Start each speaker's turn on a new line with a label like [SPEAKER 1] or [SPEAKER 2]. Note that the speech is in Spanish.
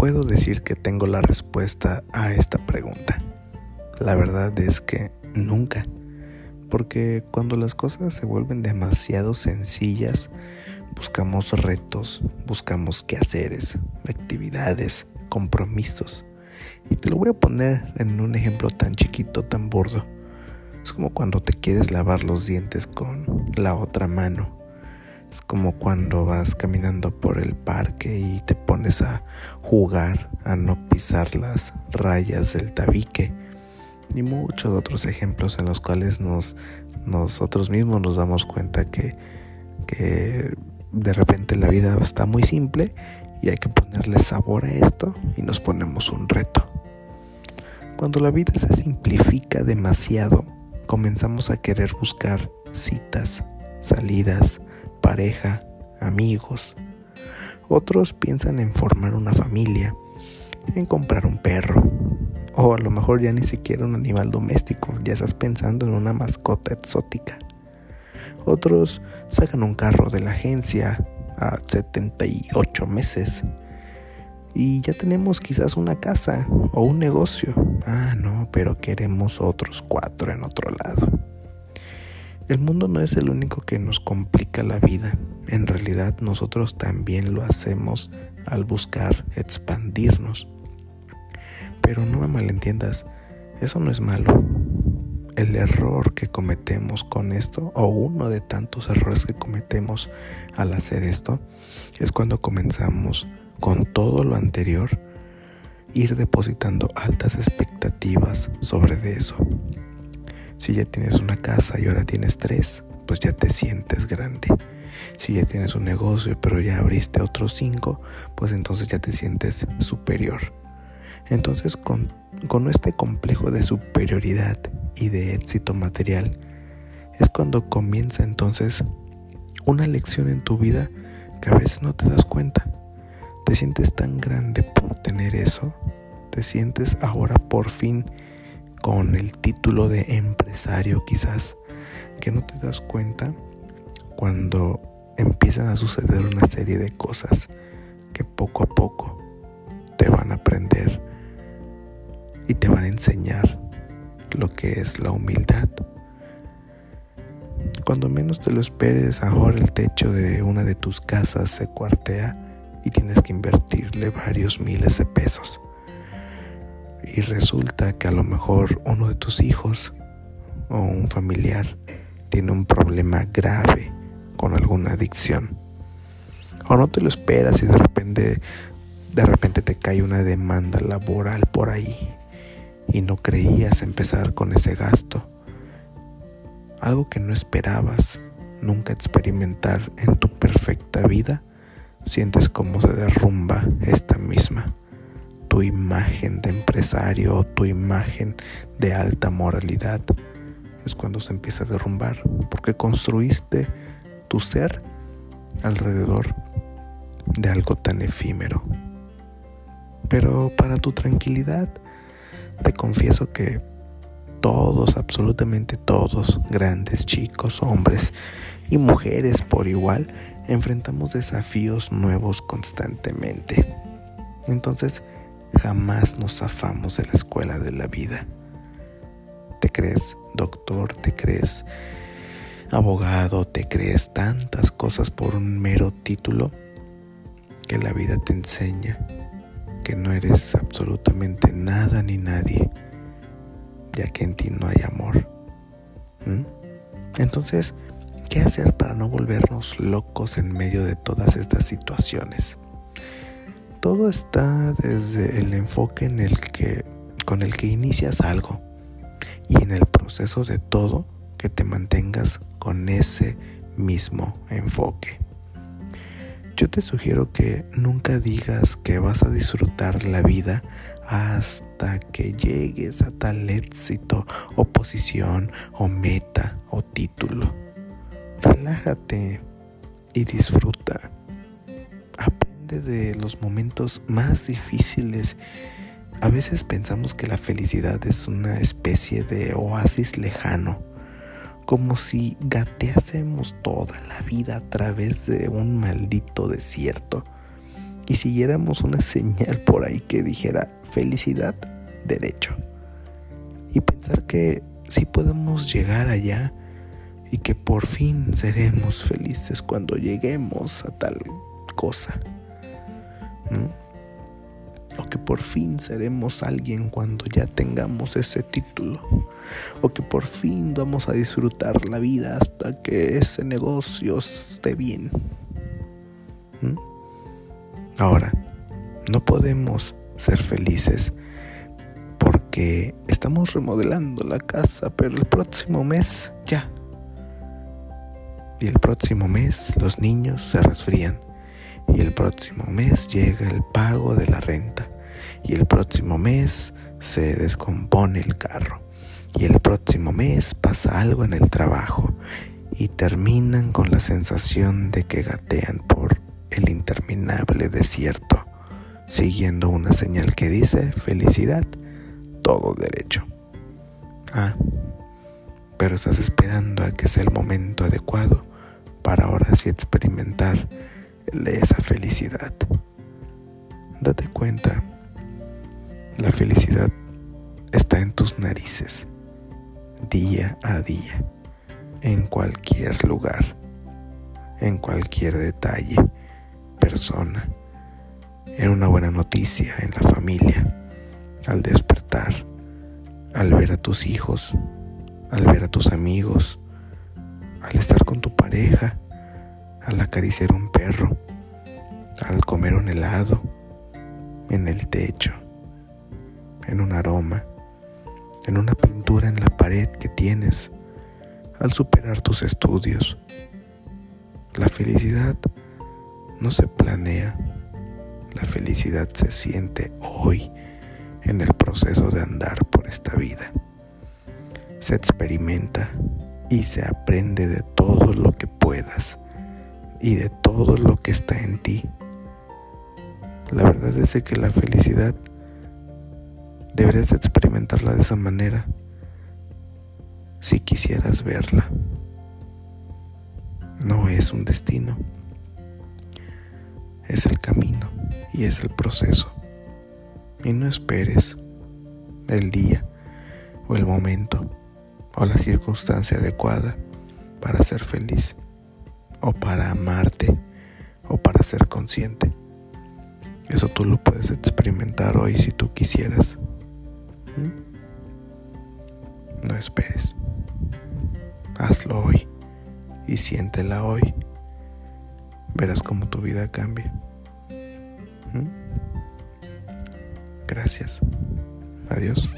[SPEAKER 1] puedo decir que tengo la respuesta a esta pregunta. La verdad es que nunca. Porque cuando las cosas se vuelven demasiado sencillas, buscamos retos, buscamos quehaceres, actividades, compromisos. Y te lo voy a poner en un ejemplo tan chiquito, tan burdo. Es como cuando te quieres lavar los dientes con la otra mano. Es como cuando vas caminando por el parque y te pones a jugar, a no pisar las rayas del tabique y muchos otros ejemplos en los cuales nos, nosotros mismos nos damos cuenta que, que de repente la vida está muy simple y hay que ponerle sabor a esto y nos ponemos un reto. Cuando la vida se simplifica demasiado, comenzamos a querer buscar citas, salidas, pareja, amigos. Otros piensan en formar una familia, en comprar un perro, o a lo mejor ya ni siquiera un animal doméstico, ya estás pensando en una mascota exótica. Otros sacan un carro de la agencia a 78 meses. Y ya tenemos quizás una casa o un negocio. Ah, no, pero queremos otros cuatro en otro lado. El mundo no es el único que nos complica la vida. En realidad nosotros también lo hacemos al buscar expandirnos. Pero no me malentiendas, eso no es malo. El error que cometemos con esto, o uno de tantos errores que cometemos al hacer esto, es cuando comenzamos con todo lo anterior, ir depositando altas expectativas sobre de eso. Si ya tienes una casa y ahora tienes tres, pues ya te sientes grande. Si ya tienes un negocio pero ya abriste otros cinco, pues entonces ya te sientes superior. Entonces con, este complejo de superioridad y de éxito material, es cuando comienza entonces una lección en tu vida que a veces no te das cuenta. Te sientes tan grande por tener eso, te sientes ahora por fin con el título de empresario quizás, que no te das cuenta cuando empiezan a suceder una serie de cosas que poco a poco te van a aprender y te van a enseñar lo que es la humildad. Cuando menos te lo esperes, ahora el techo de una de tus casas se cuartea y tienes que invertirle varios miles de pesos. Y resulta que a lo mejor uno de tus hijos o un familiar tiene un problema grave con alguna adicción. O no te lo esperas y de repente de repente te cae una demanda laboral por ahí y no creías empezar con ese gasto. Algo que no esperabas nunca experimentar en tu perfecta vida, sientes como se derrumba esta misma. Tu imagen de empresario o tu imagen de alta moralidad es cuando se empieza a derrumbar, porque construiste tu ser alrededor de algo tan efímero. Pero para tu tranquilidad, te confieso que todos, absolutamente todos, grandes, chicos, hombres y mujeres por igual, enfrentamos desafíos nuevos constantemente. Entonces, jamás nos zafamos de la escuela de la vida. Te crees doctor, te crees abogado, te crees tantas cosas por un mero título que la vida te enseña que no eres absolutamente nada ni nadie, ya que en ti no hay amor. Entonces, ¿qué hacer para no volvernos locos en medio de todas estas situaciones? Todo está desde el enfoque en el que, con el que inicias algo y en el proceso de todo que te mantengas con ese mismo enfoque. Yo te sugiero que nunca digas que vas a disfrutar la vida hasta que llegues a tal éxito o posición o meta o título. Relájate y disfruta. De los momentos más difíciles. A veces pensamos que la felicidad es una especie de oasis lejano como si gateásemos toda la vida a través de un maldito desierto y siguiéramos una señal por ahí que dijera felicidad, derecho. Y pensar que sí podemos llegar allá y que por fin seremos felices cuando lleguemos a tal cosa. O que por fin seremos alguien cuando ya tengamos ese título. O que por fin vamos a disfrutar la vida hasta que ese negocio esté bien. Ahora, no podemos ser felices porque estamos remodelando la casa, pero el próximo mes ya. Y el próximo mes los niños se resfrían y el próximo mes llega el pago de la renta. Y el próximo mes se descompone el carro. Y el próximo mes pasa algo en el trabajo. Y terminan con la sensación de que gatean por el interminable desierto, siguiendo una señal que dice felicidad, todo derecho. Ah, pero estás esperando a que sea el momento adecuado para ahora sí experimentar de esa felicidad. Date cuenta, la felicidad está en tus narices, día a día, en cualquier lugar, en cualquier detalle, persona, en una buena noticia, en la familia, al despertar, al ver a tus hijos, al ver a tus amigos, al estar con tu pareja, al acariciar un perro, al comer un helado, en el techo, en un aroma, en una pintura en la pared que tienes, al superar tus estudios. La felicidad no se planea, la felicidad se siente hoy en el proceso de andar por esta vida. Se experimenta y se aprende de todo lo que puedas y de todo lo que está en ti. La verdad es que la felicidad deberías experimentarla de esa manera si quisieras verla. No es un destino, es el camino y es el proceso. Y no esperes el día o el momento o la circunstancia adecuada para ser feliz o para amarte o para ser consciente. Eso tú lo puedes experimentar hoy si tú quisieras. ¿Mm? No esperes. Hazlo hoy y siéntela hoy. Verás cómo tu vida cambia. ¿Mm? Gracias. Adiós.